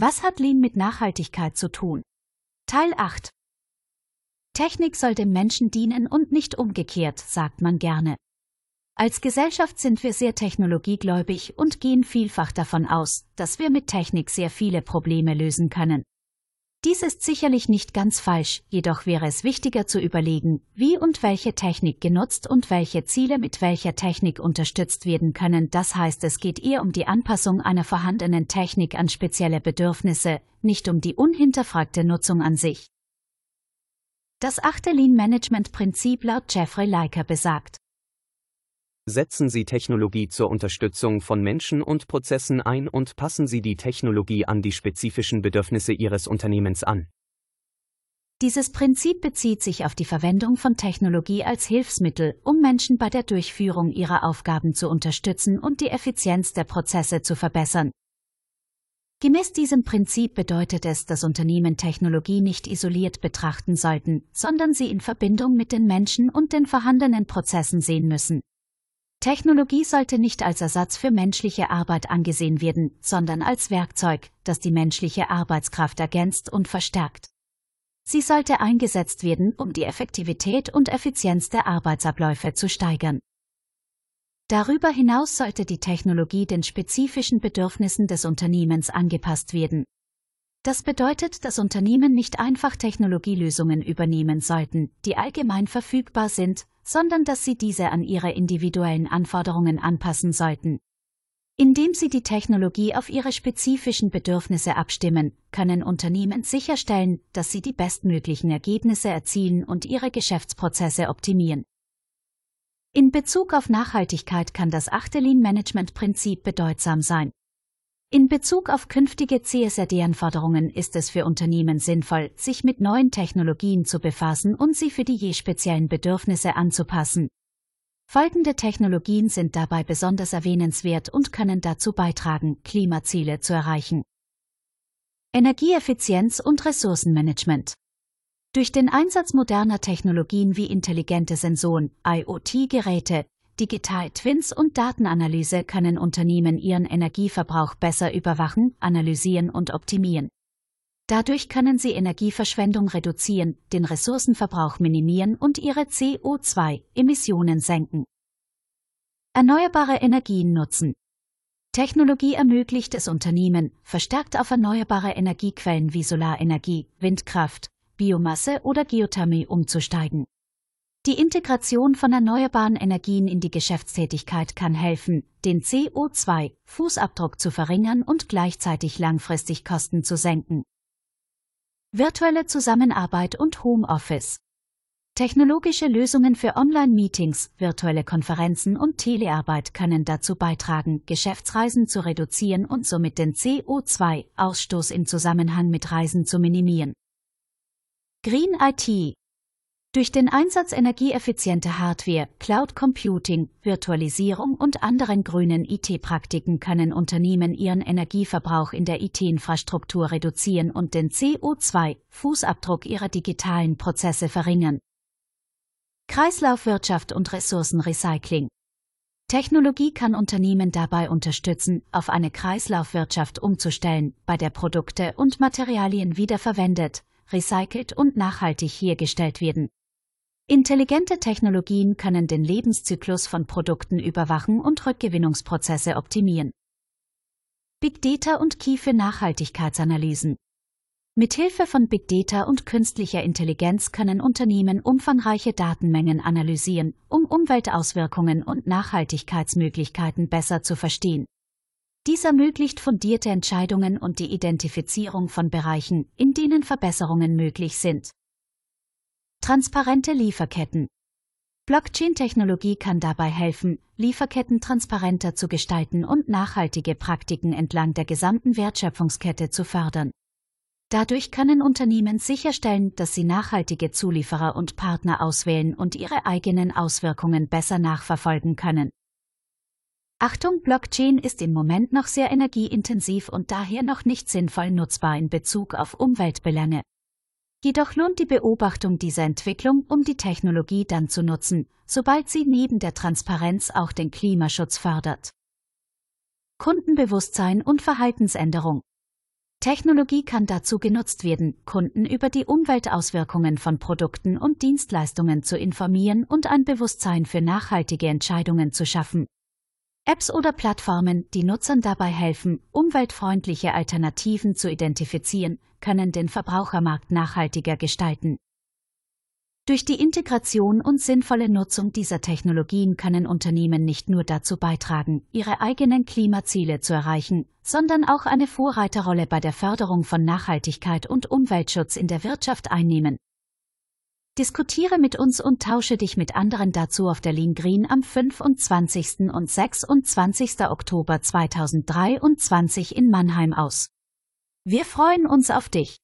Was hat Lean mit Nachhaltigkeit zu tun? Teil 8 Technik soll dem Menschen dienen und nicht umgekehrt, sagt man gerne. Als Gesellschaft sind wir sehr technologiegläubig und gehen vielfach davon aus, dass wir mit Technik sehr viele Probleme lösen können. Dies ist sicherlich nicht ganz falsch, jedoch wäre es wichtiger zu überlegen, wie und welche Technik genutzt und welche Ziele mit welcher Technik unterstützt werden können. Das heißt, es geht eher um die Anpassung einer vorhandenen Technik an spezielle Bedürfnisse, nicht um die unhinterfragte Nutzung an sich. Das achte Lean-Management-Prinzip laut Jeffrey Leiker besagt, Setzen Sie Technologie zur Unterstützung von Menschen und Prozessen ein und passen Sie die Technologie an die spezifischen Bedürfnisse Ihres Unternehmens an. Dieses Prinzip bezieht sich auf die Verwendung von Technologie als Hilfsmittel, um Menschen bei der Durchführung ihrer Aufgaben zu unterstützen und die Effizienz der Prozesse zu verbessern. Gemäß diesem Prinzip bedeutet es, dass Unternehmen Technologie nicht isoliert betrachten sollten, sondern sie in Verbindung mit den Menschen und den vorhandenen Prozessen sehen müssen. Technologie sollte nicht als Ersatz für menschliche Arbeit angesehen werden, sondern als Werkzeug, das die menschliche Arbeitskraft ergänzt und verstärkt. Sie sollte eingesetzt werden, um die Effektivität und Effizienz der Arbeitsabläufe zu steigern. Darüber hinaus sollte die Technologie den spezifischen Bedürfnissen des Unternehmens angepasst werden. Das bedeutet, dass Unternehmen nicht einfach Technologielösungen übernehmen sollten, die allgemein verfügbar sind, sondern dass sie diese an ihre individuellen Anforderungen anpassen sollten. Indem sie die Technologie auf ihre spezifischen Bedürfnisse abstimmen, können Unternehmen sicherstellen, dass sie die bestmöglichen Ergebnisse erzielen und ihre Geschäftsprozesse optimieren. In Bezug auf Nachhaltigkeit kann das achte Lean-Management-Prinzip bedeutsam sein. In Bezug auf künftige CSRD-Anforderungen ist es für Unternehmen sinnvoll, sich mit neuen Technologien zu befassen und sie für die je speziellen Bedürfnisse anzupassen. Folgende Technologien sind dabei besonders erwähnenswert und können dazu beitragen, Klimaziele zu erreichen. Energieeffizienz und Ressourcenmanagement. Durch den Einsatz moderner Technologien wie intelligente Sensoren, IoT-Geräte, Digital Twins und Datenanalyse können Unternehmen ihren Energieverbrauch besser überwachen, analysieren und optimieren. Dadurch können sie Energieverschwendung reduzieren, den Ressourcenverbrauch minimieren und ihre CO2-Emissionen senken. Erneuerbare Energien nutzen. Technologie ermöglicht es Unternehmen, verstärkt auf erneuerbare Energiequellen wie Solarenergie, Windkraft, Biomasse oder Geothermie umzusteigen. Die Integration von erneuerbaren Energien in die Geschäftstätigkeit kann helfen, den CO2-Fußabdruck zu verringern und gleichzeitig langfristig Kosten zu senken. Virtuelle Zusammenarbeit und Homeoffice. Technologische Lösungen für Online-Meetings, virtuelle Konferenzen und Telearbeit können dazu beitragen, Geschäftsreisen zu reduzieren und somit den CO2-Ausstoß im Zusammenhang mit Reisen zu minimieren. Green IT durch den Einsatz energieeffizienter Hardware, Cloud Computing, Virtualisierung und anderen grünen IT-Praktiken können Unternehmen ihren Energieverbrauch in der IT-Infrastruktur reduzieren und den CO2-Fußabdruck ihrer digitalen Prozesse verringern. Kreislaufwirtschaft und Ressourcenrecycling. Technologie kann Unternehmen dabei unterstützen, auf eine Kreislaufwirtschaft umzustellen, bei der Produkte und Materialien wiederverwendet, recycelt und nachhaltig hergestellt werden. Intelligente Technologien können den Lebenszyklus von Produkten überwachen und Rückgewinnungsprozesse optimieren. Big Data und Key für Nachhaltigkeitsanalysen. Mithilfe von Big Data und künstlicher Intelligenz können Unternehmen umfangreiche Datenmengen analysieren, um Umweltauswirkungen und Nachhaltigkeitsmöglichkeiten besser zu verstehen. Dies ermöglicht fundierte Entscheidungen und die Identifizierung von Bereichen, in denen Verbesserungen möglich sind. Transparente Lieferketten. Blockchain-Technologie kann dabei helfen, Lieferketten transparenter zu gestalten und nachhaltige Praktiken entlang der gesamten Wertschöpfungskette zu fördern. Dadurch können Unternehmen sicherstellen, dass sie nachhaltige Zulieferer und Partner auswählen und ihre eigenen Auswirkungen besser nachverfolgen können. Achtung, Blockchain ist im Moment noch sehr energieintensiv und daher noch nicht sinnvoll nutzbar in Bezug auf Umweltbelange. Jedoch lohnt die Beobachtung dieser Entwicklung, um die Technologie dann zu nutzen, sobald sie neben der Transparenz auch den Klimaschutz fördert. Kundenbewusstsein und Verhaltensänderung. Technologie kann dazu genutzt werden, Kunden über die Umweltauswirkungen von Produkten und Dienstleistungen zu informieren und ein Bewusstsein für nachhaltige Entscheidungen zu schaffen. Apps oder Plattformen, die Nutzern dabei helfen, umweltfreundliche Alternativen zu identifizieren, können den Verbrauchermarkt nachhaltiger gestalten. Durch die Integration und sinnvolle Nutzung dieser Technologien können Unternehmen nicht nur dazu beitragen, ihre eigenen Klimaziele zu erreichen, sondern auch eine Vorreiterrolle bei der Förderung von Nachhaltigkeit und Umweltschutz in der Wirtschaft einnehmen. Diskutiere mit uns und tausche dich mit anderen dazu auf der Lean Green am 25. und 26. Oktober 2023 in Mannheim aus. Wir freuen uns auf dich.